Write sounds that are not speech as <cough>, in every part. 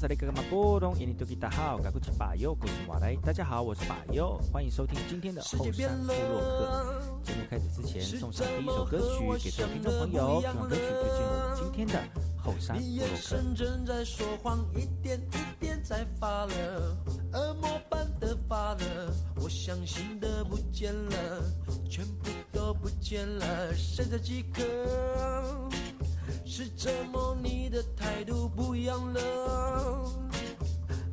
哎吼，这里哥哥马波东，印尼多吉大好，赶快去把右，故事马来。大家好，我是把右，欢迎收听今天的后山部落客。节目开始之前，送上第一首歌曲给所有听众朋友，希望歌曲就进入我们今天的后山部落客。是折磨你的态度不一样了，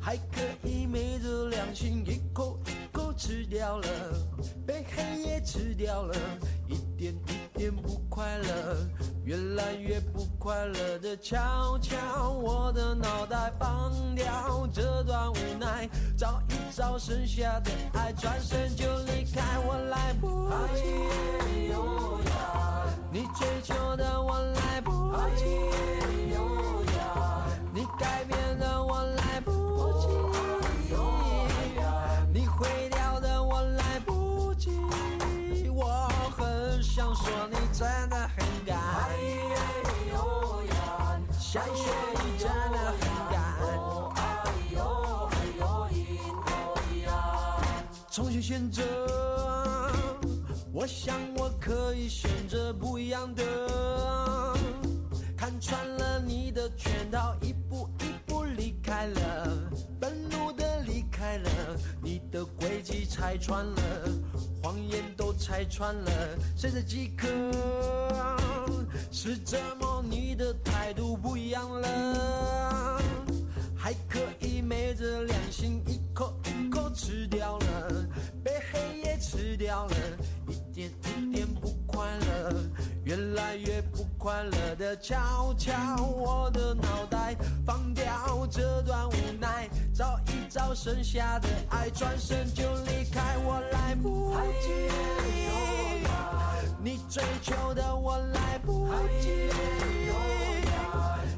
还可以昧着良心一口一口吃掉了，被黑夜吃掉了，一点一点不快乐，越来越不快乐的悄悄，我的脑袋放掉这段无奈，找一找剩下的爱，转身就离开，我来不及。你追求的我来不及，你改变的我来不及，你毁掉的我来不及。我很想说你真的很敢，想说你真的很敢，重新选择。我想我可以选择不一样的，看穿了你的圈套，一步一步离开了，愤怒的离开了，你的轨迹拆穿了，谎言都拆穿了，剩下几颗是折磨你的态度不一样了，还可以昧着良心一口一口吃掉了，被黑夜吃掉了。一点一点不快乐，越来越不快乐的悄悄，我的脑袋放掉这段无奈，找一找剩下的爱，转身就离开，我来不及。你追求的我来不及，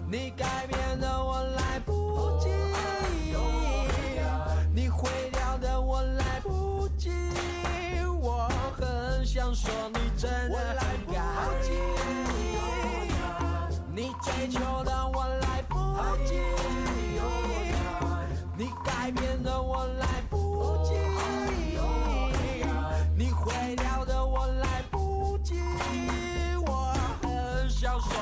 你改变的我来不及，想说你真的来不及，你追求的我来不及，你改变的我来不及，你毁掉的我来不及。我很想说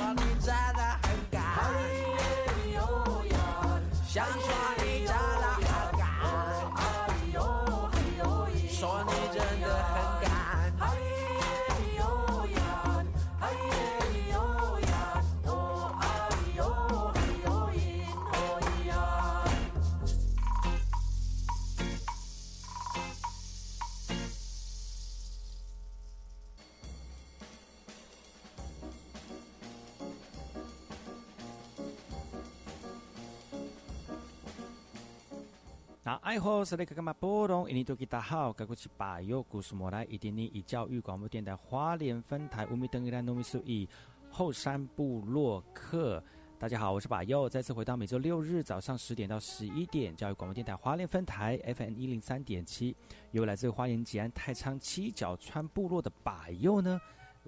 那爱好是那个干嘛波动？印尼多吉大好，该过去把右故事莫来，一点零以教育广播电台花莲分台乌米登伊兰农米苏以后山部落客。大家好，我是把右，再次回到每周六日早上十点到十一点，教育广播电台花莲分台 FM 一零三点七，由来自花莲吉安太仓七角川部落的把右呢。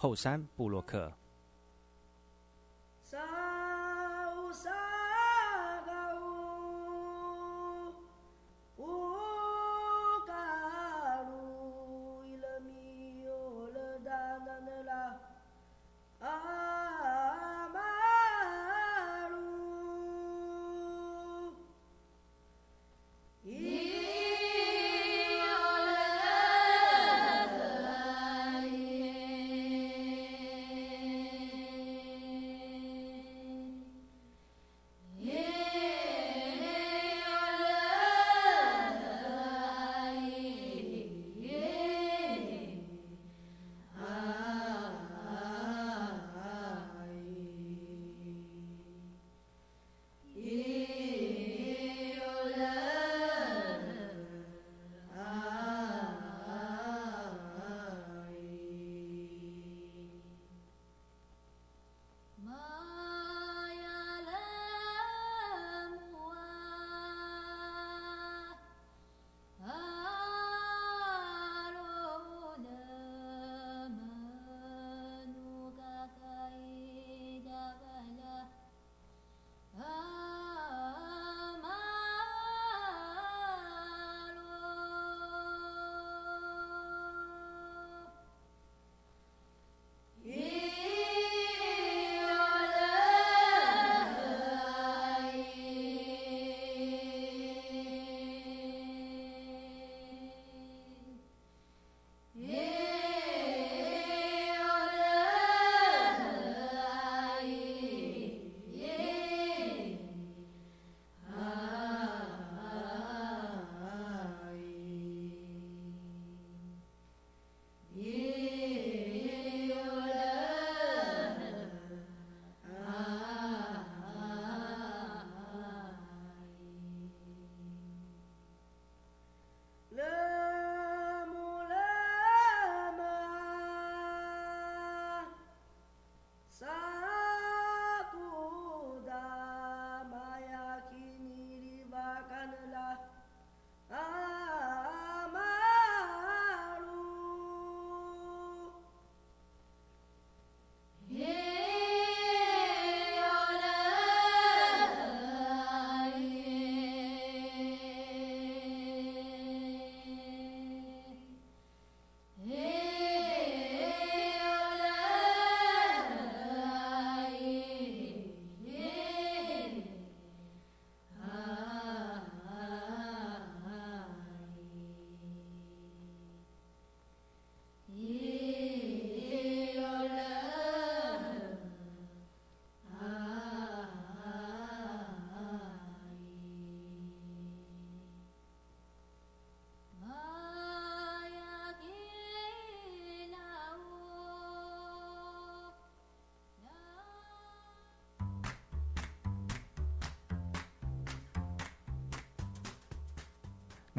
后山布洛克。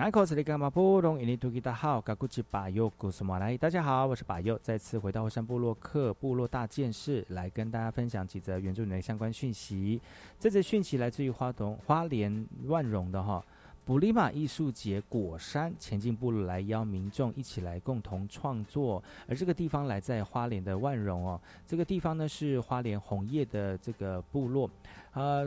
大好，嘎古吉巴尤古斯马来。大家好，我是巴尤，再次回到火山部落克部落大件事，来跟大家分享几则原住民的相关讯息。这则讯息来自于花东花莲万荣的哈。普里马艺术节果山前进部落来邀民众一起来共同创作，而这个地方来在花莲的万荣哦，这个地方呢是花莲红叶的这个部落，呃，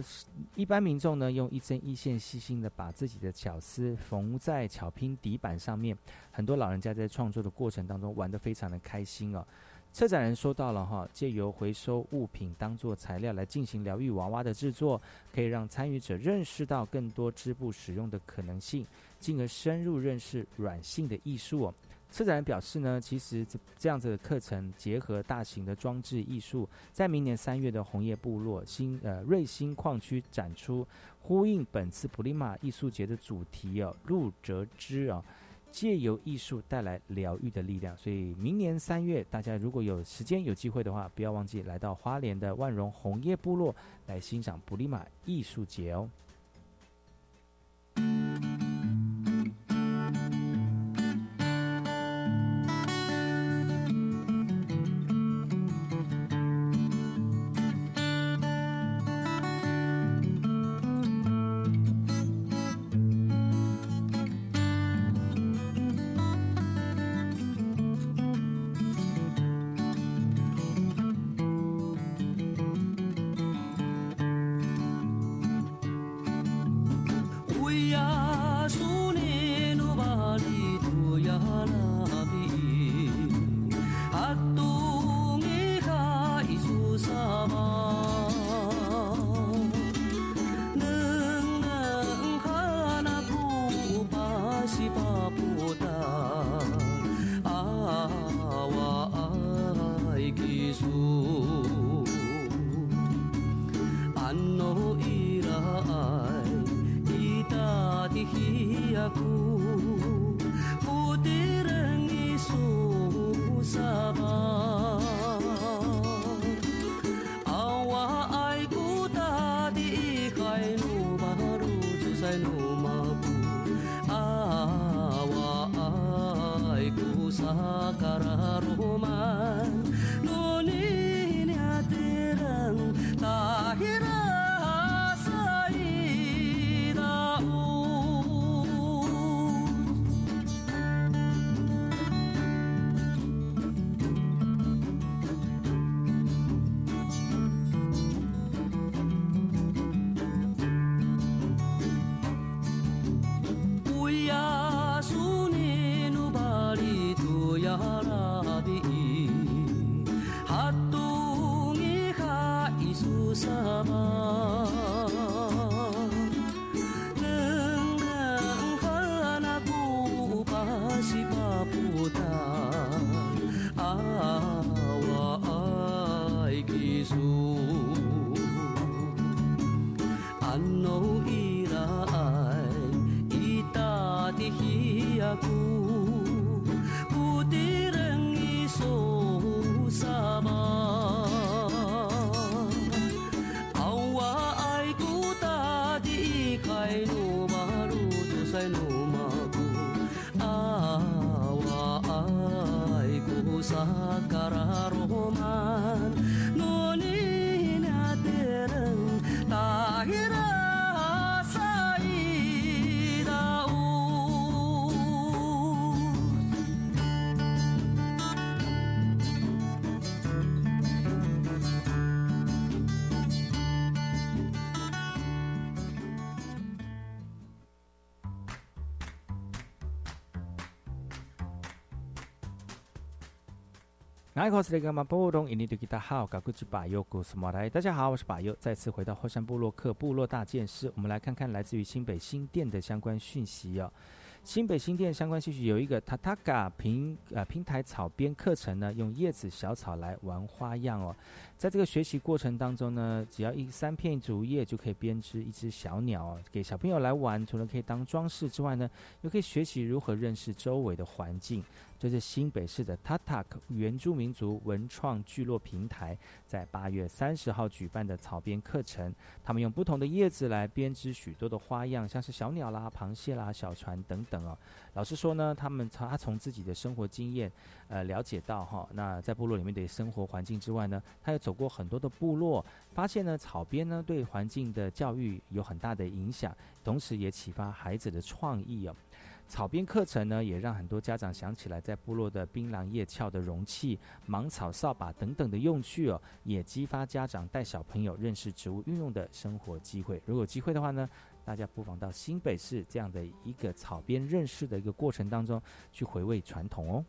一般民众呢用一针一线细心的把自己的巧思缝在巧拼底板上面，很多老人家在创作的过程当中玩得非常的开心哦。策展人说到了哈，借由回收物品当做材料来进行疗愈娃娃的制作，可以让参与者认识到更多织布使用的可能性，进而深入认识软性的艺术。策展人表示呢，其实这这样子的课程结合大型的装置艺术，在明年三月的红叶部落新呃瑞星矿区展出，呼应本次普利马艺术节的主题哦，路折枝啊。借由艺术带来疗愈的力量，所以明年三月，大家如果有时间有机会的话，不要忘记来到花莲的万荣红叶部落来欣赏布里玛艺术节哦。大家好，我是巴佑，再次回到后山部落克部落大件事，我们来看看来自于新北新店的相关讯息哦。新北新店相关讯息有一个塔塔嘎平呃平台草编课程呢，用叶子小草来玩花样哦。在这个学习过程当中呢，只要一三片竹叶就可以编织一只小鸟，给小朋友来玩。除了可以当装饰之外呢，又可以学习如何认识周围的环境。这是新北市的 Tatak 原住民族文创聚落平台在八月三十号举办的草编课程。他们用不同的叶子来编织许多的花样，像是小鸟啦、螃蟹啦、小船等等哦。老师说呢，他们他从自己的生活经验，呃，了解到哈，那在部落里面的生活环境之外呢，他也走过很多的部落，发现呢，草编呢对环境的教育有很大的影响，同时也启发孩子的创意哦。草编课程呢，也让很多家长想起来，在部落的槟榔叶鞘的容器、芒草扫把等等的用具哦，也激发家长带小朋友认识植物运用的生活机会。如果机会的话呢，大家不妨到新北市这样的一个草编认识的一个过程当中去回味传统哦。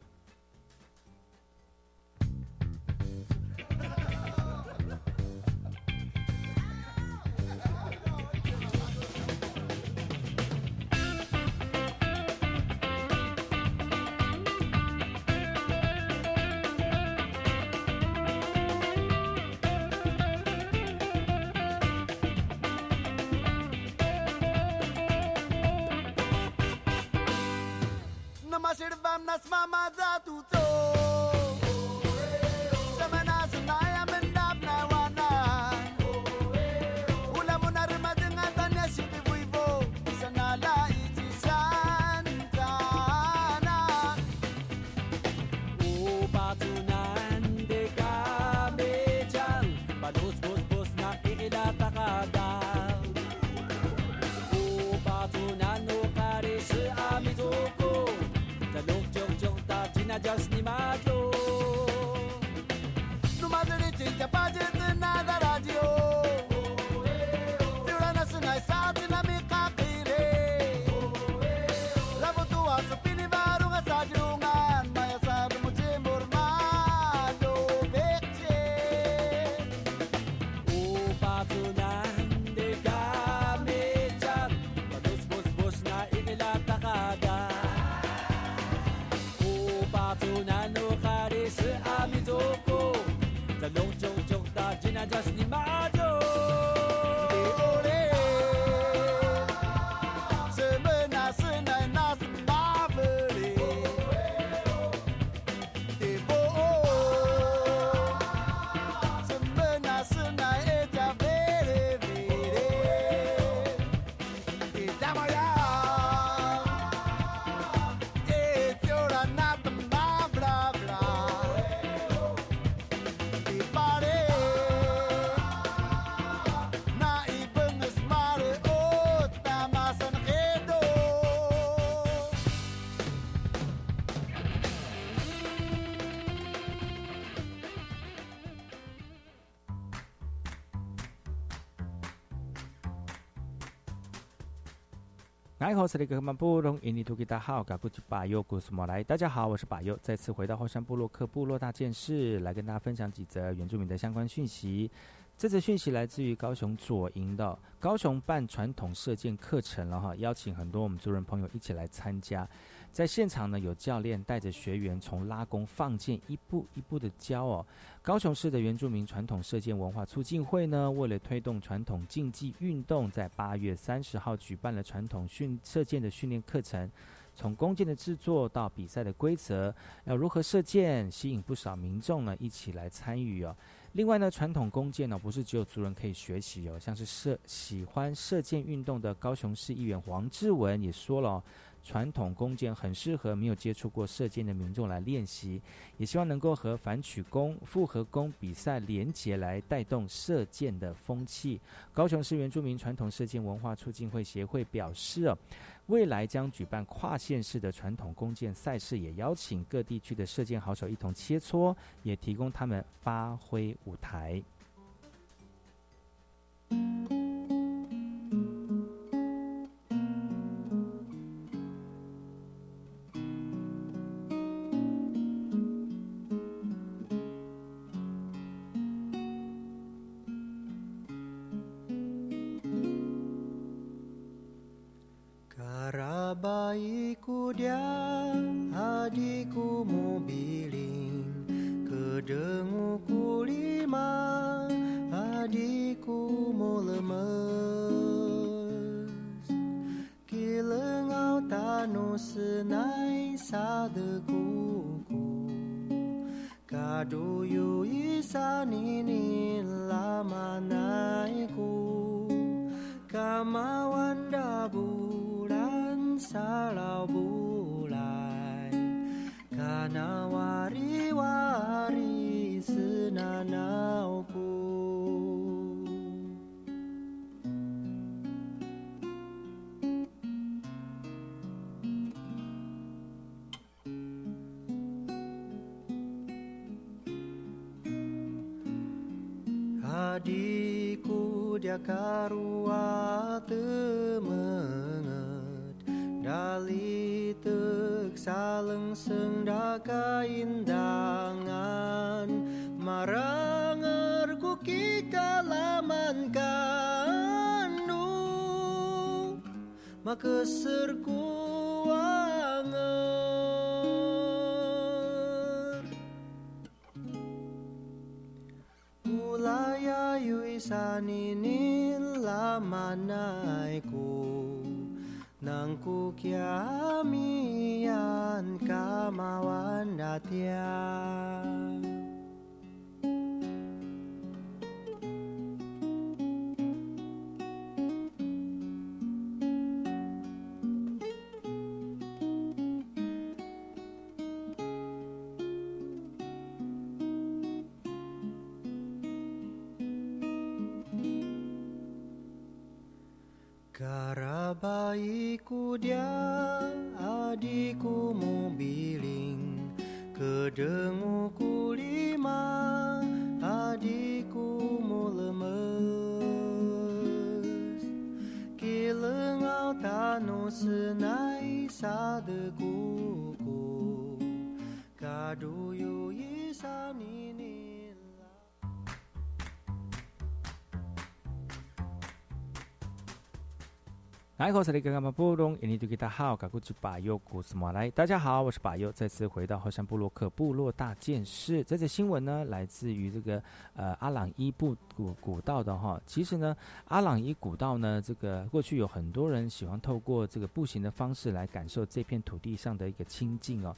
Namaste Vam Nasma Mada 大家好，我是巴佑，再次回到后山部落克部落大件事，来跟大家分享几则原住民的相关讯息。这则讯息来自于高雄左营的高雄办传统射箭课程了哈，邀请很多我们族人朋友一起来参加。在现场呢，有教练带着学员从拉弓放箭，一步一步的教哦。高雄市的原住民传统射箭文化促进会呢，为了推动传统竞技运动，在八月三十号举办了传统训射箭的训练课程，从弓箭的制作到比赛的规则，要如何射箭，吸引不少民众呢一起来参与哦。另外呢，传统弓箭呢，不是只有族人可以学习哦，像是射喜欢射箭运动的高雄市议员黄志文也说了。传统弓箭很适合没有接触过射箭的民众来练习，也希望能够和反曲弓、复合弓比赛连结，来带动射箭的风气。高雄市原住民传统射箭文化促进会协会表示，哦，未来将举办跨县市的传统弓箭赛事，也邀请各地区的射箭好手一同切磋，也提供他们发挥舞台。tayo'y saninilamanay ko Nang kukyamian kamawan natya Karabaiku dia adikku mu biling Kedenguku lima adikku mu lemes Kilengau tanu senai sadekuku 来大家好，我是巴尤，再次回到后山部落克部落大件事。这则新闻呢，来自于这个呃阿朗伊布古古道的哈。其实呢，阿朗伊古道呢，这个过去有很多人喜欢透过这个步行的方式来感受这片土地上的一个清净哦。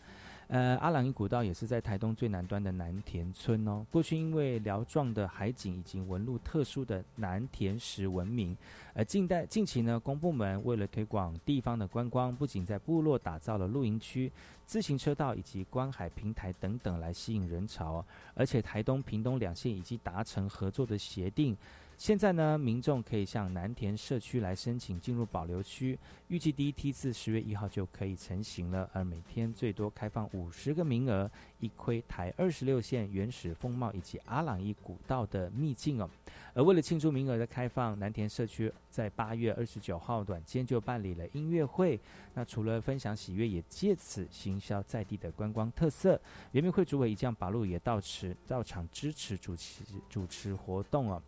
呃，阿朗伊古道也是在台东最南端的南田村哦。过去因为辽壮的海景以及纹路特殊的南田石闻名。而近代近期呢，公部门为了推广地方的观光，不仅在部落打造了露营区、自行车道以及观海平台等等来吸引人潮，而且台东、屏东两县已经达成合作的协定。现在呢，民众可以向南田社区来申请进入保留区，预计第一梯次十月一号就可以成型了。而每天最多开放五十个名额，一窥台二十六线原始风貌以及阿朗伊古道的秘境哦。而为了庆祝名额的开放，南田社区在八月二十九号晚间就办理了音乐会。那除了分享喜悦，也借此行销在地的观光特色。圆明会主委一将把路也到持到场支持主持主持活动哦。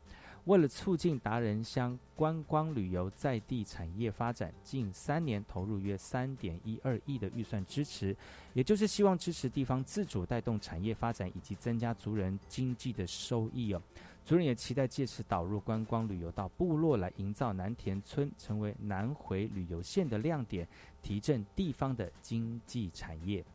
为了促进达人乡观光旅游在地产业发展，近三年投入约三点一二亿的预算支持，也就是希望支持地方自主带动产业发展，以及增加族人经济的收益哦。族人也期待借此导入观光旅游到部落来，营造南田村成为南回旅游线的亮点，提振地方的经济产业。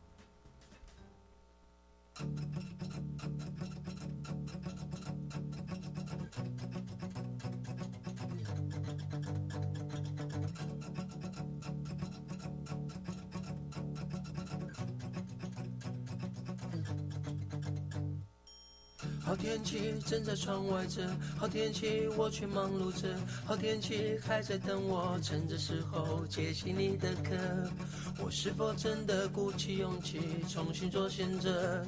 天气正在窗外着，好天气我却忙碌着，好天气还在等我，趁着时候接起你的歌。我是否真的鼓起勇气重新做选择？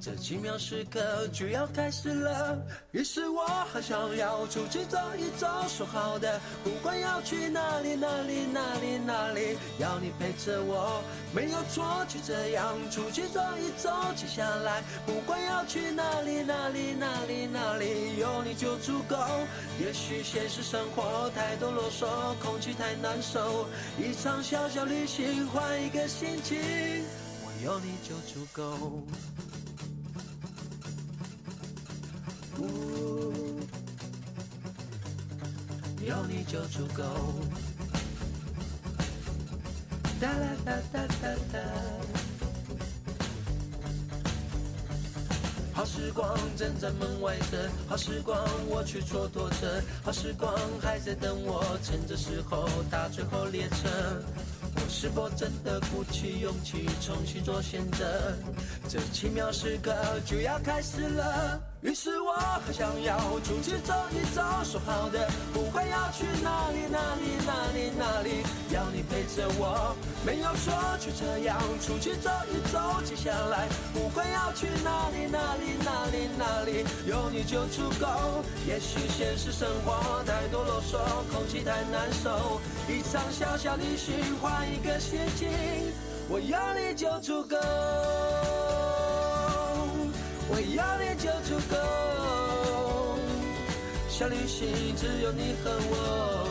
这奇妙时刻就要开始了。于是我好想要出去走一走，说好的，不管要去哪里哪里哪里哪里，要你陪着我，没有错，就这样出去走一走。接下来不管要去哪里哪里哪里哪里，有你就足够。也许现实生活太多啰嗦，空气太难受，一场小小旅行换一个心情，我有你就足够。有你就足够。哒啦哒哒哒哒。好时光正在门外等，好时光我却蹉跎着，好时光还在等我，趁着时候搭最后列车。我是否真的鼓起勇气重新做选择？这奇妙时刻就要开始了。于是我很想要出去走一走，说好的不管要去哪里哪里哪里哪里，要你陪着我，没有说，就这样出去走一走。接下来不管要去哪里哪里哪里哪里，有你就足够。也许现实生活太多啰嗦，空气太难受，一场小小旅行换一个心情，我有你就足够。我要你就足够，小旅行只有你和我，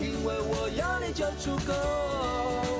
因为我要你就足够。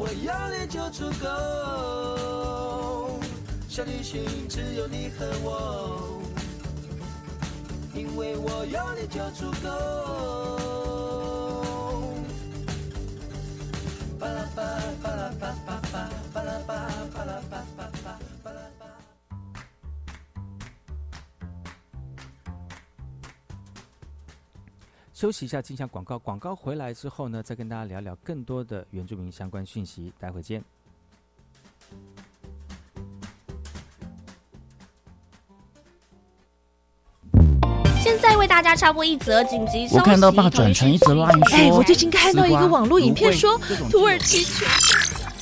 我要你就足够，小旅行只有你和我，因为我要你就足够。休息一下，进下广告。广告回来之后呢，再跟大家聊聊更多的原住民相关讯息。待会见。现在为大家插播一则紧急消息。我看到爸转成一则 line 哎，说我最近看到一个网络影片说土耳其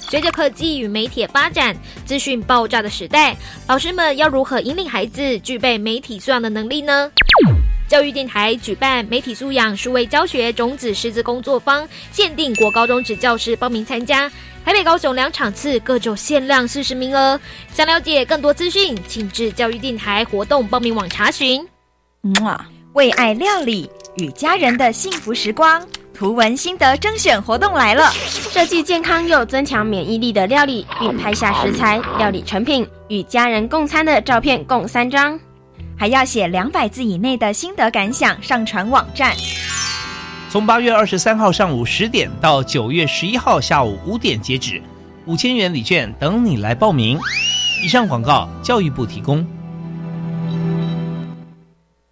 随着科技与媒体的发展，资讯爆炸的时代，老师们要如何引领孩子具备媒体素养的能力呢？教育电台举办媒体素养数位教学种子师资工作坊，限定国高中职教师报名参加。台北、高雄两场次各就限量四十名额。想了解更多资讯，请至教育电台活动报名网查询。哇，为爱料理与家人的幸福时光，图文心得甄选活动来了！设计健康又增强免疫力的料理，并拍下食材、料理成品与家人共餐的照片共三张。还要写两百字以内的心得感想上传网站。从八月二十三号上午十点到九月十一号下午五点截止，五千元礼券等你来报名。以上广告，教育部提供。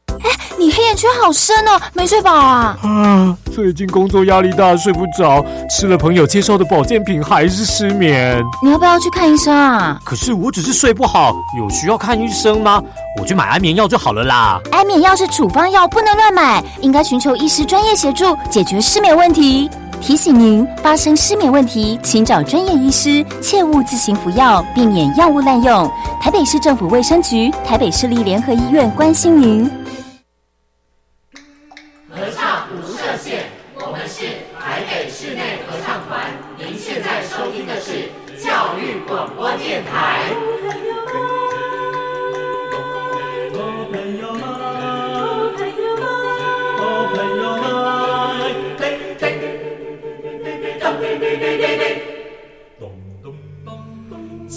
哎你黑眼圈好深哦，没睡饱啊？啊，最近工作压力大，睡不着，吃了朋友介绍的保健品还是失眠。你要不要去看医生啊？可是我只是睡不好，有需要看医生吗？我去买安眠药就好了啦。安眠药是处方药，不能乱买，应该寻求医师专业协助解决失眠问题。提醒您，发生失眠问题，请找专业医师，切勿自行服药，避免药物滥用。台北市政府卫生局、台北市立联合医院关心您。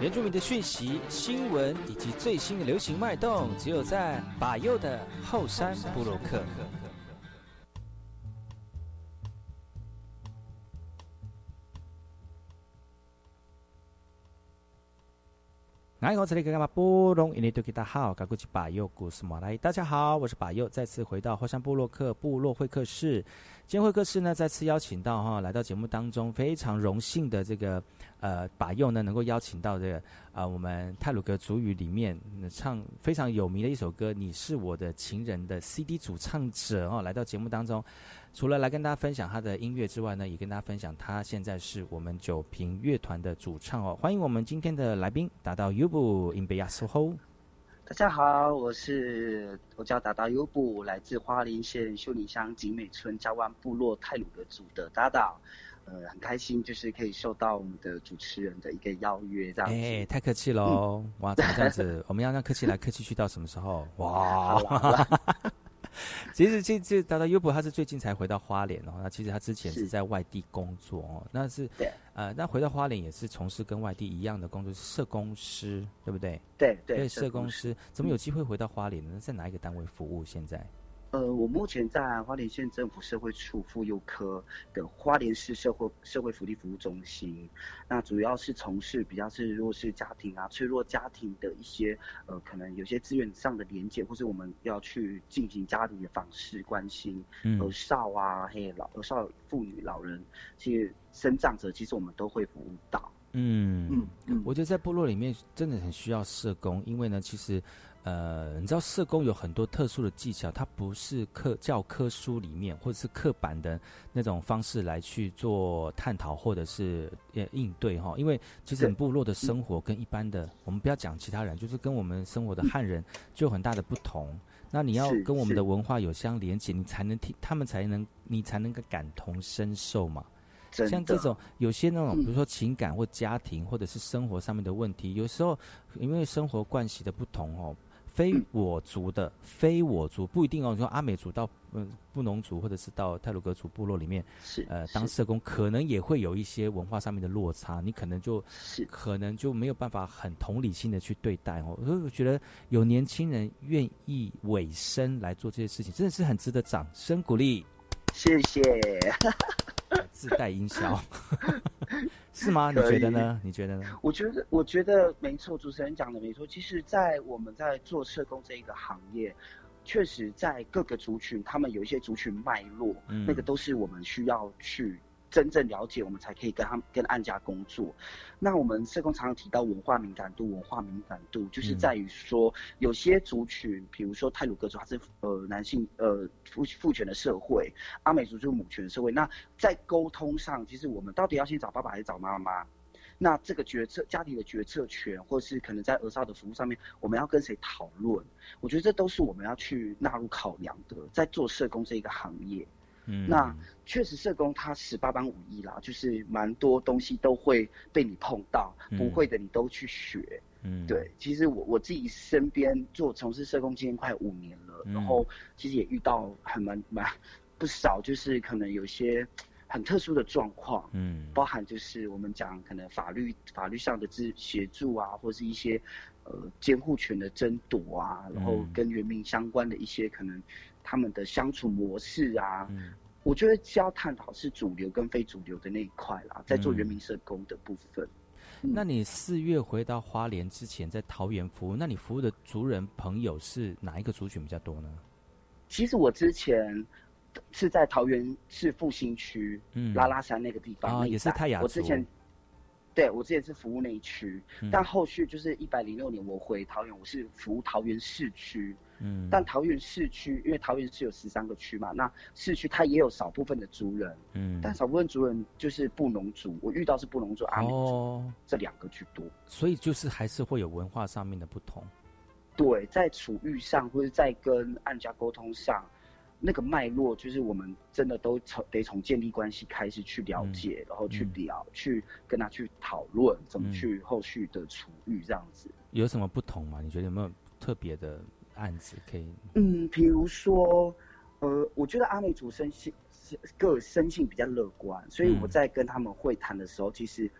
原住民的讯息、新闻以及最新的流行脉动，只有在把右的后山部落克。爱好这里干嘛波隆，印尼多吉大好，嘎古吉巴佑古斯马来，大家好，我是巴佑，再次回到火山部落克部落会客室。今天会客室呢，再次邀请到哈，来到节目当中，非常荣幸的这个呃巴佑呢，能够邀请到这个啊，我们泰鲁格族语里面唱非常有名的一首歌《你是我的情人》的 CD 主唱者哦，来到节目当中。除了来跟大家分享他的音乐之外呢，也跟大家分享他现在是我们九平乐团的主唱哦。欢迎我们今天的来宾达到 Ubu in Beyasoho。大家好，我是我叫达达 Ubu，来自花莲县秀林乡景美村加湾部落泰鲁格族的达达。呃，很开心，就是可以受到我们的主持人的一个邀约，这样。哎，太客气喽！哇，怎么这样子？<laughs> 我们要让客气来客气去到什么时候？哇！<laughs> 其实，这这达达优博他是最近才回到花莲哦。那其实他之前是在外地工作哦。那是呃，那回到花莲也是从事跟外地一样的工作，是社工师，对不对？对对，社工师怎么有机会回到花莲呢？在哪一个单位服务？现在？呃，我目前在花莲县政府社会处妇幼科的花莲市社会社会福利服务中心，那主要是从事比较是弱势家庭啊、脆弱家庭的一些呃，可能有些资源上的连接，或是我们要去进行家庭的访视关心，儿少啊、嘿老儿少妇女老人，其实生长者，其实我们都会服务到。嗯嗯嗯，我觉得在部落里面真的很需要社工，因为呢，其实。呃，你知道社工有很多特殊的技巧，它不是课教科书里面或者是刻板的那种方式来去做探讨或者是呃应对哈。因为其实部落的生活跟一般的，我们不要讲其他人，就是跟我们生活的汉人就有很大的不同。那你要跟我们的文化有相连接，你才能听他们才能你才能够感同身受嘛。像这种有些那种，比如说情感或家庭或者是生活上面的问题，有时候因为生活惯习的不同哦。非我族的，非我族不一定哦。你说阿美族到嗯布农族，或者是到泰鲁格族部落里面，是呃当社工，可能也会有一些文化上面的落差，你可能就是可能就没有办法很同理性的去对待哦。所以我觉得有年轻人愿意委身来做这些事情，真的是很值得掌声鼓励。谢谢。自带音效，是吗？你觉得呢？你觉得呢？我觉得，我觉得没错。主持人讲的没错。其实，在我们在做社工这一个行业，确实在各个族群，他们有一些族群脉络，那个都是我们需要去。真正了解我们才可以跟他跟案家工作。那我们社工常常提到文化敏感度，文化敏感度就是在于说，有些族群，比如说泰鲁格族，它是呃男性呃父父权的社会，阿美族就是母权的社会。那在沟通上，其实我们到底要先找爸爸还是找妈妈？那这个决策家庭的决策权，或是可能在儿少的服务上面，我们要跟谁讨论？我觉得这都是我们要去纳入考量的，在做社工这一个行业。那确实，社工他十八般武艺啦，就是蛮多东西都会被你碰到，不会的你都去学。嗯，对，其实我我自己身边做从事社工经验快五年了，然后其实也遇到很蛮蛮不少，就是可能有些很特殊的状况，嗯，包含就是我们讲可能法律法律上的支协助啊，或是一些呃监护权的争夺啊，然后跟原民相关的一些可能。他们的相处模式啊，我觉得要探讨是主流跟非主流的那一块啦，在做人民社工的部分。那你四月回到花莲之前，在桃园服务，那你服务的族人朋友是哪一个族群比较多呢？其实我之前是在桃园市复兴区嗯拉拉山那个地方啊，也是泰雅族。对，我之前是服务那一区，但后续就是一百零六年我回桃园，我是服务桃园市区。嗯，但桃园市区，因为桃园市有十三个区嘛，那市区它也有少部分的族人。嗯，但少部分族人就是布农族，我遇到是布农族、阿美族这两个居多。所以就是还是会有文化上面的不同。对，在处遇上或者在跟案家沟通上。那个脉络就是我们真的都从得从建立关系开始去了解，然后去聊，去跟他去讨论怎么去后续的处遇这样子。有什么不同吗？你觉得有没有特别的案子可以？嗯，比如说，呃，我觉得阿美族生性个生性比较乐观，所以我在跟他们会谈的时候，其实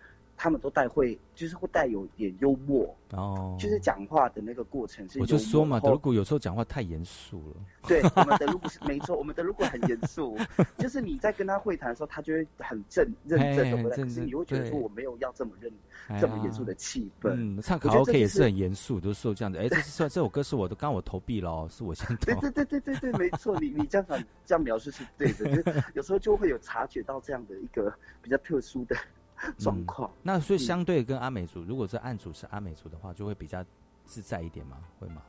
他们都带会，就是会带有点幽默，哦，就是讲话的那个过程是。我就说嘛，德鲁古有时候讲话太严肃了。对，<laughs> 我们德鲁古是没错，我们德鲁古很严肃，<laughs> 就是你在跟他会谈的时候，他就会很正认真的回来，可是你会觉得说我没有要这么认这么严肃的气氛。嗯，唱卡拉 OK 也是很严肃，都说这样子。哎，这是 <laughs> 这首歌是我的，刚我投币了，是我先投。对对对对对对，没错，你你这样这样描述是对的，就有时候就会有察觉到这样的一个比较特殊的。<laughs> 状况，那所以相对跟阿美族，如果是案主是阿美族的话，就会比较自在一点吗？会吗？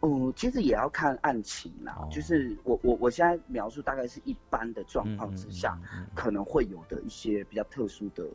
哦，其实也要看案情啦。就是我我我现在描述大概是一般的状况之下，可能会有的一些比较特殊的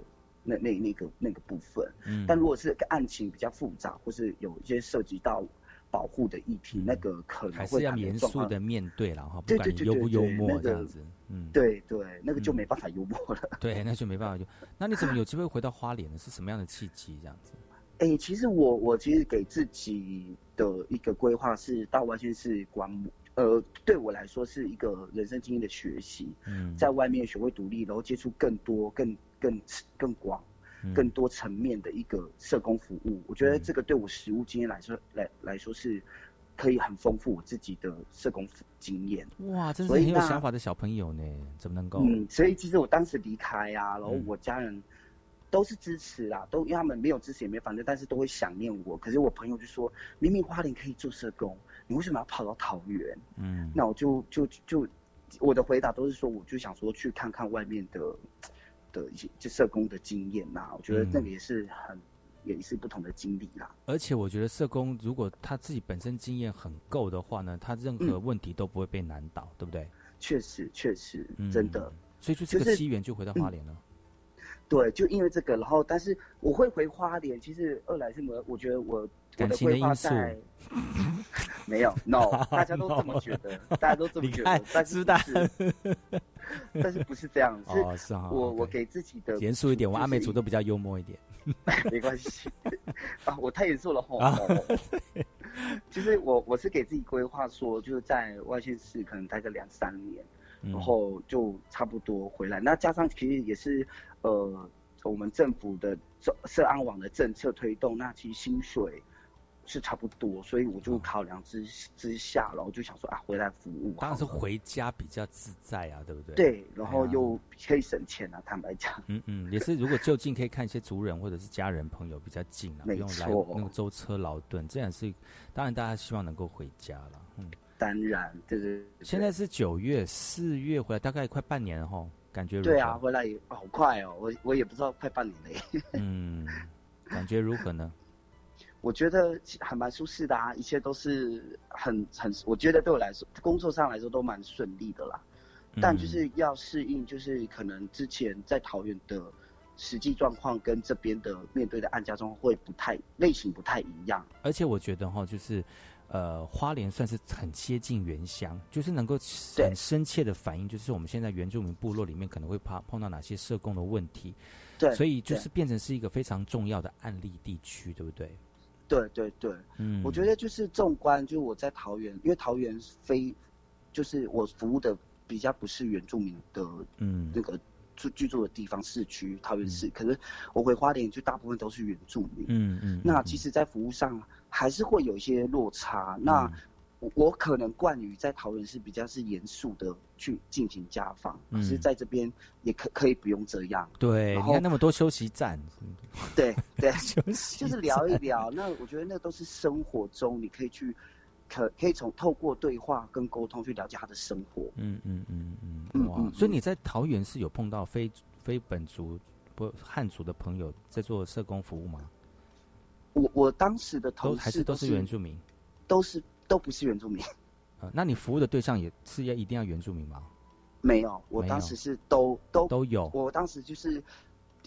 那那那个那个部分。嗯，但如果是案情比较复杂，或是有一些涉及到。保护的议题，那个可能会要严肃的面对了哈，不管你幽不幽默这样子，嗯，对对，那个就没办法幽默了，<laughs> 对，那就没办法就，那你怎么有机会回到花莲呢？是什么样的契机这样子？哎，其实我我其实给自己的一个规划是到外县市观摩，呃，对我来说是一个人生经验的学习，嗯，在外面学会独立，然后接触更多、更更更广。更多层面的一个社工服务，我觉得这个对我实务经验来说来来说是可以很丰富我自己的社工经验。哇，真是很有想法的小朋友呢，怎么能够？嗯，所以其实我当时离开啊，然后我家人都是支持啦，都因为他们没有支持也没反对，但是都会想念我。可是我朋友就说，明明花莲可以做社工，你为什么要跑到桃园？嗯，那我就就就我的回答都是说，我就想说去看看外面的。的一些就社工的经验呐，我觉得那个也是很也是不同的经历啦。而且我觉得社工如果他自己本身经验很够的话呢，他任何问题都不会被难倒，对不对？确实，确实，真的。所以就这个机缘就回到花莲了。对，就因为这个，然后但是我会回花莲，其实二来是我我觉得我感情的因素 <laughs> 没有，no，<laughs> 大家都这么觉得，大家都这么觉得，但是但是 <laughs> 但是不是这样？是，我我给自己的严肃一点，我阿美族都比较幽默一点，<laughs> 没关系啊，我太严肃了吼。其实我我是给自己规划说，就是在外县市可能待个两三年。然后就差不多回来，那加上其实也是，呃，我们政府的社安网的政策推动，那其实薪水是差不多，所以我就考量之之下，然后就想说啊，回来服务，当然是回家比较自在啊，对不对？对，然后又可以省钱啊，坦白讲。嗯嗯，也是，如果就近可以看一些族人或者是家人朋友比较近啊，不用来那个舟车劳顿，这样是当然大家希望能够回家了，嗯。当然，对对现在是九月、四月回来，大概快半年哈，感觉对啊，回来也好快哦，我我也不知道快半年了。嗯，感觉如何呢？我觉得还蛮舒适的啊，一切都是很很，我觉得对我来说，工作上来说都蛮顺利的啦。但就是要适应，就是可能之前在桃园的实际状况跟这边的面对的案家中会不太类型不太一样。而且我觉得哈，就是。呃，花莲算是很接近原乡，就是能够很深切的反映，就是我们现在原住民部落里面可能会怕碰到哪些社工的问题，对，所以就是变成是一个非常重要的案例地区，对不对？对对对，嗯，我觉得就是纵观，就是我在桃园，因为桃园非就是我服务的比较不是原住民的，嗯，那个住居住的地方市区桃园市，可是我回花莲就大部分都是原住民，嗯嗯，那其实，在服务上。还是会有一些落差。那我可能惯于在桃园是比较是严肃的去进行家访，可是在这边也可可以不用这样。对，你看那么多休息站。对 <laughs> 对，就是聊一聊。那我觉得那都是生活中你可以去可可以从透过对话跟沟通去了解他的生活。嗯嗯嗯嗯。哇，所以你在桃园是有碰到非非本族不汉族的朋友在做社工服务吗？我我当时的同事还是都是原住民，都是都不是原住民。啊，<laughs> 那你服务的对象也是要一定要原住民吗？没有，我当时是都都都有。我当时就是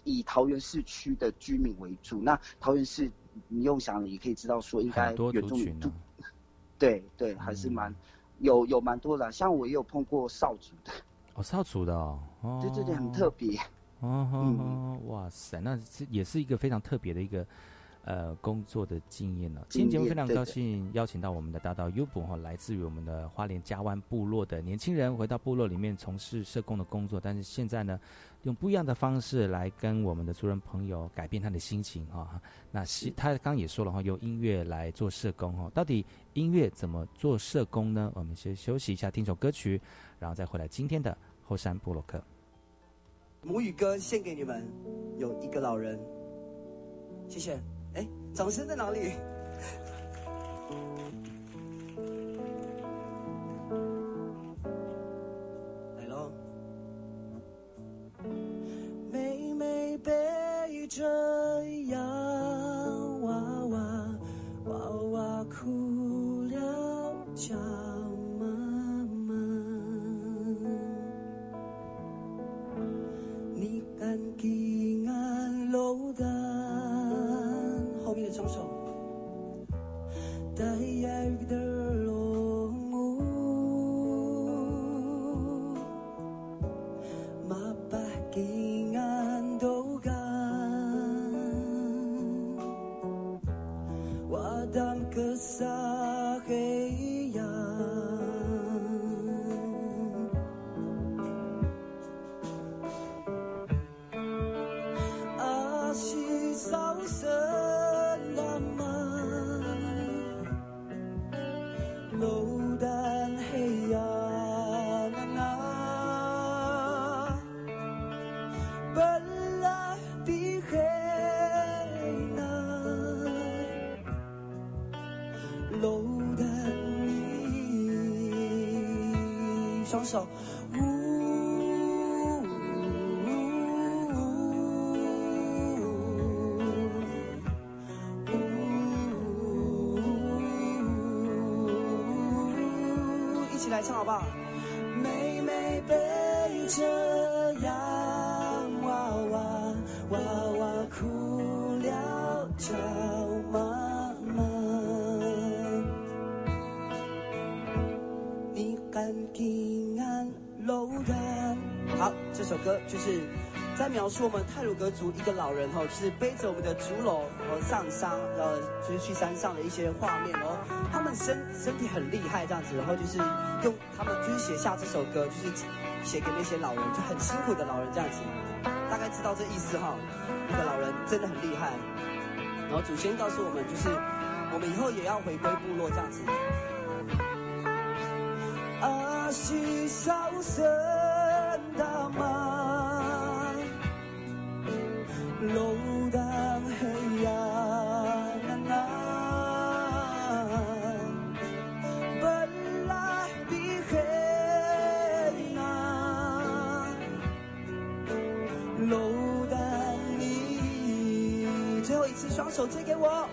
以桃园市区的居民为主。那桃园市，你用想也可以知道说，应该原住民。<laughs> 对对，还是蛮有有蛮多的。像我也有碰过少族的。哦，少族的哦。对对对，很特别。哦，哇塞，那是也是一个非常特别的一个。呃工作的经验呢。今天节目非常高兴邀请到我们的大道 U 部哈，来自于我们的花莲加湾部落的年轻人，回到部落里面从事社工的工作，但是现在呢，用不一样的方式来跟我们的族人朋友改变他的心情哈。那是他刚刚也说了哈，用音乐来做社工哈，到底音乐怎么做社工呢？我们先休息一下，听首歌曲，然后再回来今天的后山部落克。母语歌献给你们，有一个老人，谢谢。哎，掌声在哪里？来喽！妹妹背着洋 So. 歌就是在描述我们泰鲁格族一个老人哦，就是背着我们的竹篓和上山，呃，就是去山上的一些画面哦。他们身身体很厉害这样子，然后就是用他们就是写下这首歌，就是写给那些老人，就很辛苦的老人这样子。大概知道这意思哈，一个老人真的很厉害。然后祖先告诉我们，就是我们以后也要回归部落这样子。阿西少生大妈。手机给我。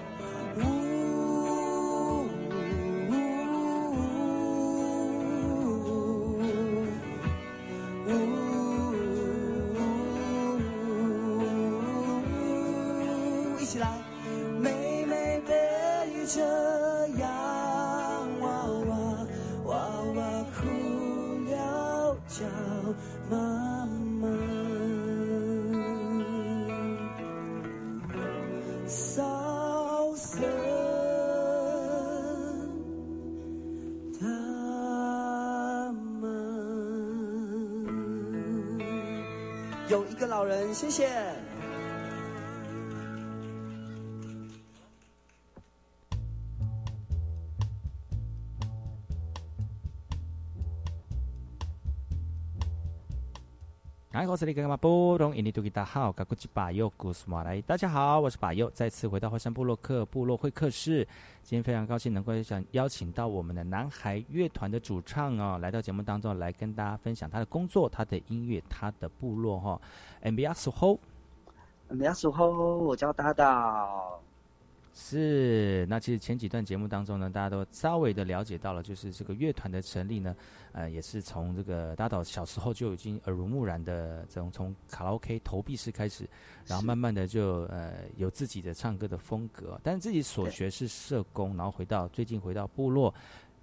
老人，谢谢。斯里格玛波隆，伊尼多吉达好，噶古吉巴尤古斯马来，大家好，我是巴尤，再次回到华山部落克部落会客室。今天非常高兴能够想邀请到我们的男孩乐团的主唱哦，来到节目当中来跟大家分享他的工作、他的音乐、他的部落哈。M B S 吼，M B S 吼，我叫大道。是，那其实前几段节目当中呢，大家都稍微的了解到了，就是这个乐团的成立呢，呃，也是从这个大岛小时候就已经耳濡目染的这种从卡拉 OK 投币式开始，然后慢慢的就呃有自己的唱歌的风格，但是自己所学是社工，然后回到最近回到部落，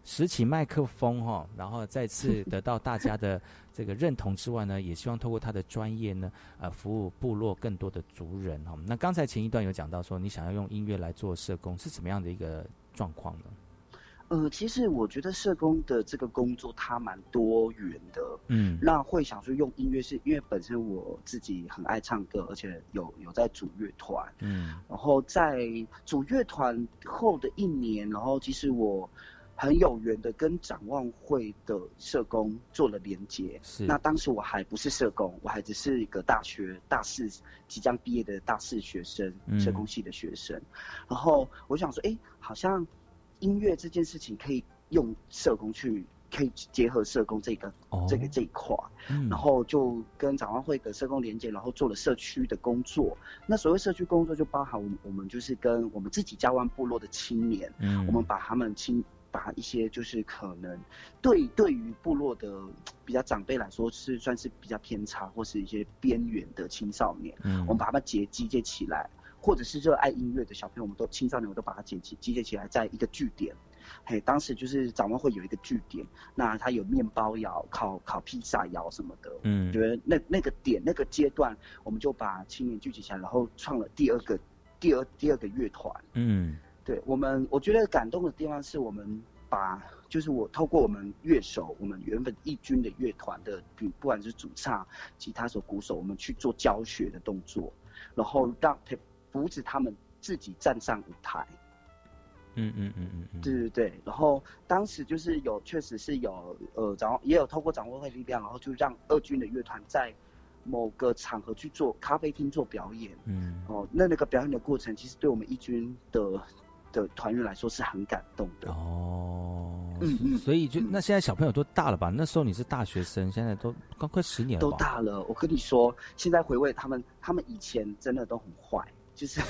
拾起麦克风哈，然后再次 <laughs> 得到大家的这个认同之外呢，也希望透过他的专业呢，呃，服务部落更多的族人哈。那刚才前一段有讲到说，你想要用音乐来做社工，是什么样的一个状况呢？呃，其实我觉得社工的这个工作它蛮多元的，嗯，那会想说用音乐，是因为本身我自己很爱唱歌，而且有有在组乐团，嗯，然后在组乐团后的一年，然后其实我很有缘的跟展望会的社工做了连接，是，那当时我还不是社工，我还只是一个大学大四即将毕业的大四学生，社工系的学生，然后我想说，哎，好像。音乐这件事情可以用社工去，可以结合社工这个这个这一块，然后就跟展望会的社工连接，然后做了社区的工作。那所谓社区工作，就包含我们我们就是跟我们自己加湾部落的青年，嗯。我们把他们青把一些就是可能对对于部落的比较长辈来说是算是比较偏差或是一些边缘的青少年，嗯我们把他们结集结起来。或者是热爱音乐的小朋友，我们都青少年，我都把它集集集结起来，在一个据点。嘿，当时就是展望会有一个据点，那它有面包窑、烤烤披萨窑什么的。嗯，觉得那那个点那个阶段，我们就把青年聚集起来，然后创了第二个第二第二个乐团。嗯，对我们，我觉得感动的地方是我们把，就是我透过我们乐手，我们原本义军的乐团的，比不管是主唱、吉他手、鼓手，我们去做教学的动作，然后让。扶持他们自己站上舞台，嗯嗯嗯嗯嗯，对对对。然后当时就是有，确实是有，呃，掌握也有透过掌握会力量，然后就让二军的乐团在某个场合去做咖啡厅做表演。嗯，哦，那那个表演的过程，其实对我们一军的的团员来说是很感动的。哦，嗯嗯。所以就那现在小朋友都大了吧？那时候你是大学生，现在都刚快十年了。都大了。我跟你说，现在回味他们，他们以前真的都很坏。就是，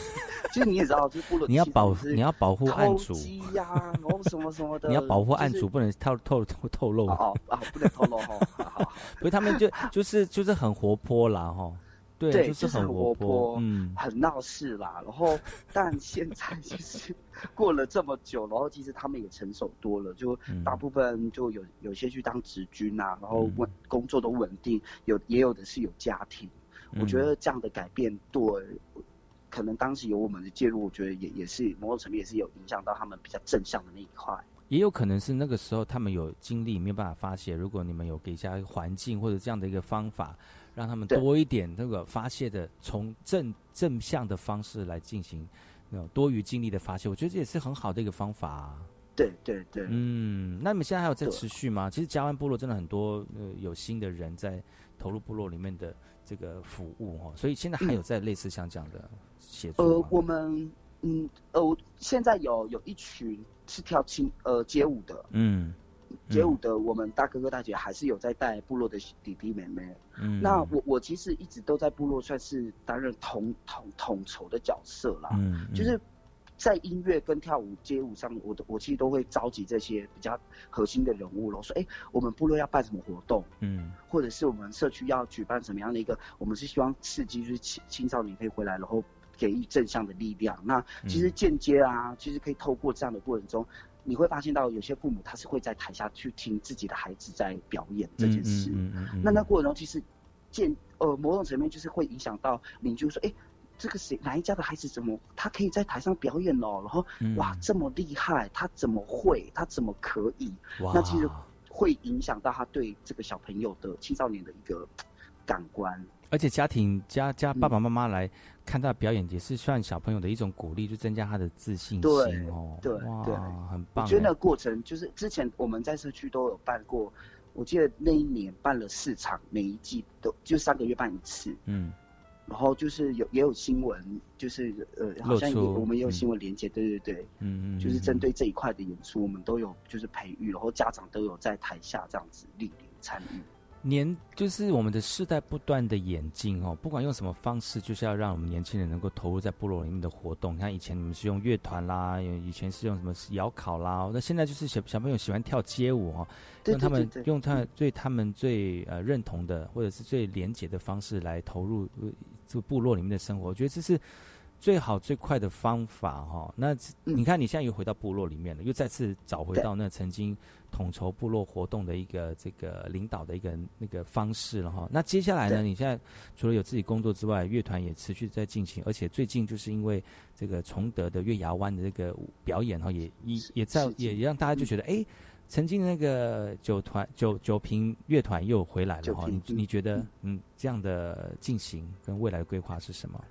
就是你也知道，就是部落 <laughs> 你要保你要保护案主呀，然后什么什么的。<laughs> 你要保护案主，不能透透透透露。哦哦，不能透露哈。好，所以 <laughs> 他们就就是就是很活泼啦哈。对，就是很活泼，嗯，很闹事啦。然后，但现在就是 <laughs> 过了这么久，然后其实他们也成熟多了，就大部分就有有些去当职军呐，然后稳工作都稳定，有也有的是有家庭。我觉得这样的改变对。可能当时有我们的介入，我觉得也也是某种层面也是有影响到他们比较正向的那一块。也有可能是那个时候他们有精力没有办法发泄，如果你们有给加环境或者这样的一个方法，让他们多一点那个发泄的，从正正向的方式来进行那种多余精力的发泄，我觉得这也是很好的一个方法。对对对，嗯，那你们现在还有在持续吗？其实加湾部落真的很多呃有新的人在投入部落里面的这个服务哦，所以现在还有在类似像这样的。呃，我们嗯呃，现在有有一群是跳青呃街舞的，嗯，街舞的，我们大哥哥大姐还是有在带部落的弟弟妹妹。嗯，那我我其实一直都在部落算是担任统统统筹的角色啦，嗯，就是在音乐跟跳舞街舞上，我我其实都会召集这些比较核心的人物了，说哎，我们部落要办什么活动，嗯，或者是我们社区要举办什么样的一个，我们是希望刺激就是青青少年可以回来，然后。给予正向的力量，那其实间接啊，其实可以透过这样的过程中，你会发现到有些父母他是会在台下去听自己的孩子在表演这件事，嗯嗯那那过程中其实间呃某种层面就是会影响到邻居说，哎，这个谁哪一家的孩子怎么他可以在台上表演哦，然后哇这么厉害，他怎么会，他怎么可以？那其实会影响到他对这个小朋友的青少年的一个感官。而且家庭家家爸爸妈妈来看他表演，也是算小朋友的一种鼓励，就增加他的自信心哦。对对，很棒。我觉得那个过程就是之前我们在社区都有办过，我记得那一年办了四场，每一季都就三个月办一次。嗯，然后就是有也有新闻，就是呃，好像也我们也有新闻连接，对对对，嗯嗯，就是针对这一块的演出，我们都有就是培育，然后家长都有在台下这样子莅临参与。年就是我们的世代不断的演进哦，不管用什么方式，就是要让我们年轻人能够投入在部落里面的活动。你看以前你们是用乐团啦，以前是用什么窑烤啦，那现在就是小小朋友喜欢跳街舞哦，用他们用他对他们最呃认同的或者是最廉洁的方式来投入这个部落里面的生活。我觉得这是最好最快的方法哈。那嗯你看你现在又回到部落里面了，又再次找回到那曾经统筹部落活动的一个这个领导的一个那个方式了哈。那接下来呢，你现在除了有自己工作之外，乐团也持续在进行，而且最近就是因为这个崇德的月牙湾的这个表演哈，也也也在也让大家就觉得哎。诶曾经那个九团九九平乐团又回来了哈，你你觉得嗯这样的进行跟未来的规划是什么？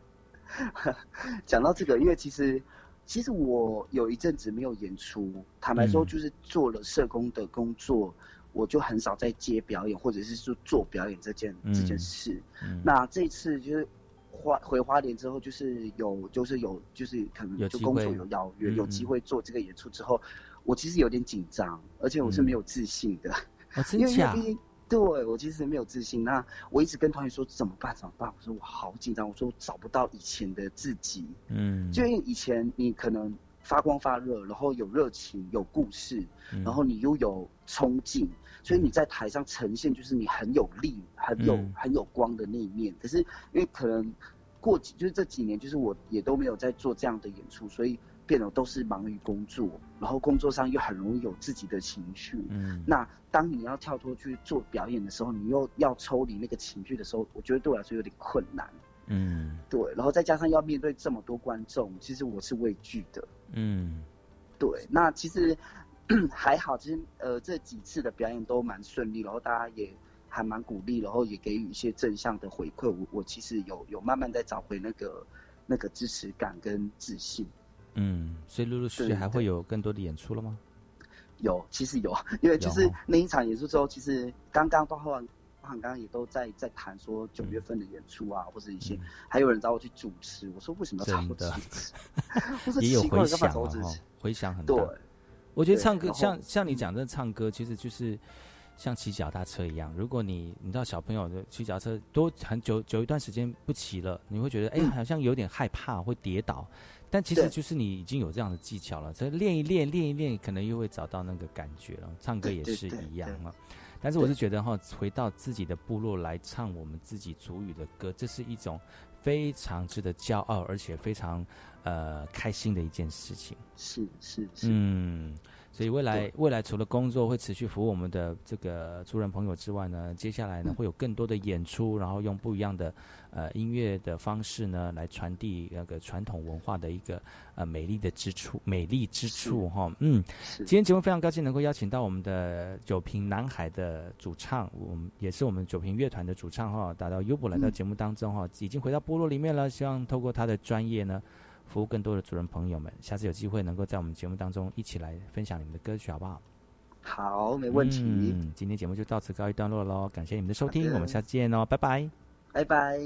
<laughs> 讲到这个，因为其实其实我有一阵子没有演出，坦白说嗯就是做了社工的工作，我就很少在接表演或者是说做表演这件、嗯这件事。嗯那这一次就是花回花莲之后，就是有就是有就是可能就工作有邀约，嗯有机会做这个演出之后，我其实有点紧张，而且我是没有自信的。因为因为假毕？竟对我其实没有自信，那我一直跟团员说怎么办怎么办？我说我好紧张，我说我找不到以前的自己，嗯，就因为以前你可能发光发热，然后有热情有故事，嗯然后你又有冲劲，所以你在台上呈现就是你很有力、很有、嗯很有光的那一面。可是因为可能过几就是这几年，就是我也都没有在做这样的演出，所以变得都是忙于工作，然后工作上又很容易有自己的情绪。嗯那当你要跳脱去做表演的时候，你又要抽离那个情绪的时候，我觉得对我来说有点困难。嗯对，然后再加上要面对这么多观众，其实我是畏惧的。嗯对，那其实还好，其实呃这几次的表演都蛮顺利，然后大家也还蛮鼓励，然后也给予一些正向的回馈。我我其实有有慢慢在找回那个那个支持感跟自信。嗯，所以陆陆续续对还会有更多的演出了吗？有，其实有，<laughs> 因为就是那一场演出之后，其实刚刚包括包含刚刚也都在在谈说九月份的演出啊，或者一些、还有人找我去主持，我说为什么要找我嗯真的主持？<laughs> 我说也有回响了干嘛找我主持哈？，回响很对大。我觉得唱歌像像你讲的唱歌，其实就是像骑脚踏车一样。如果你你知道小朋友的骑脚踏车多很久久一段时间不骑了，你会觉得哎、嗯好像有点害怕，会跌倒。但其实就是你已经有这样的技巧了，所以练一练练一练，可能又会找到那个感觉了。唱歌也是一样啊。但是我是觉得哈，回到自己的部落来唱我们自己族语的歌，这是一种非常值得骄傲，而且非常呃开心的一件事情。是是是，嗯，所以未来未来除了工作会持续服务我们的这个族人朋友之外呢，接下来呢会有更多的演出，然后用不一样的呃音乐的方式呢来传递那个传统文化的一个呃美丽的之处，美丽之处哈。嗯，今天节目非常高兴能够邀请到我们的九平南海的主唱，我们也是我们九平乐团的主唱哈，达到优博来到节目当中哈，已经回到部落里面了，希望透过他的专业呢。服务更多的主人朋友们，下次有机会能够在我们节目当中一起来分享你们的歌曲，好不好？好，没问题，嗯，今天节目就到此告一段落喽，感谢你们的收听，我们下次见哦，拜拜。拜拜。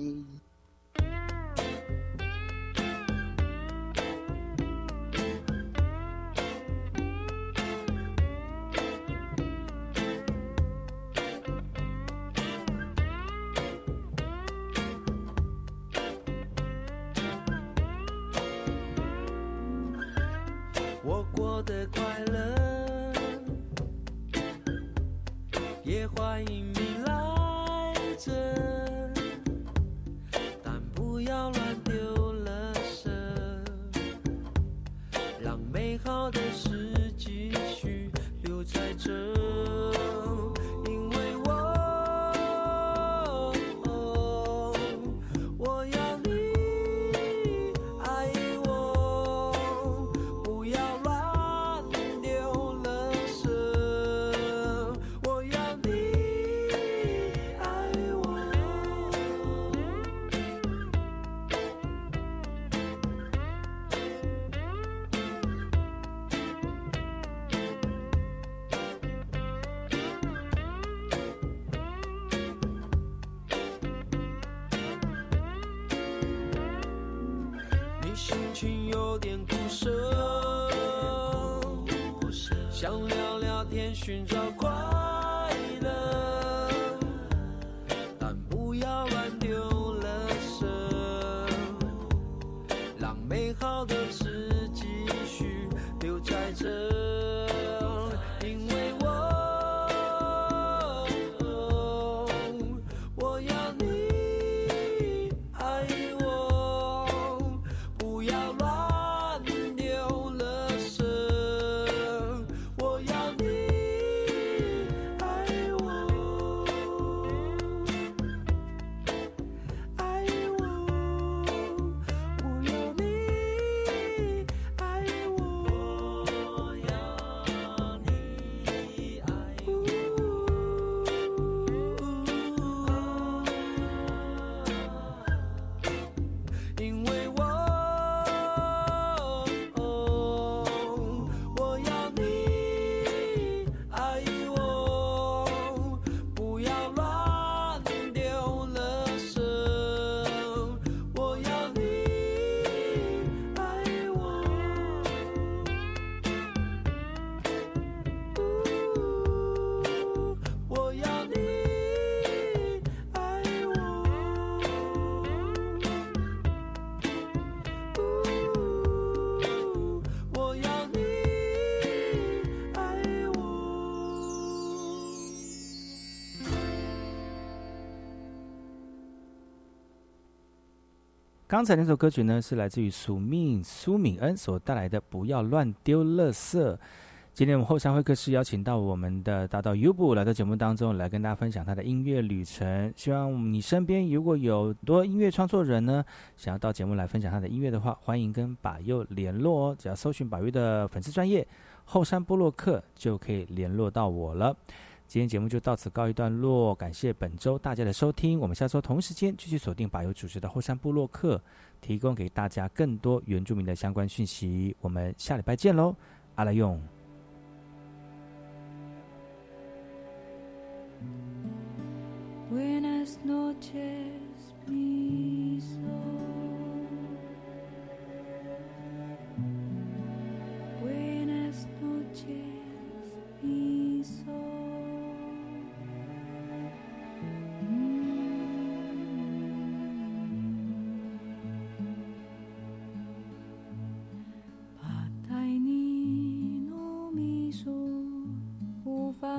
的是继续留在这，刚才那首歌曲呢，是来自于苏敏苏敏恩所带来的《不要乱丢垃圾》。今天我们后山会客室邀请到我们的大道 U 部来到节目当中，来跟大家分享他的音乐旅程。希望你身边如果有多音乐创作人呢，想要到节目来分享他的音乐的话，欢迎跟把佑联络哦。只要搜寻把佑的粉丝专业后山部落客，就可以联络到我了。今天节目就到此告一段落，感谢本周大家的收听。我们下周同时间继续锁定把友主持的后山部落客，提供给大家更多原住民的相关讯息。我们下礼拜见喽，阿拉用。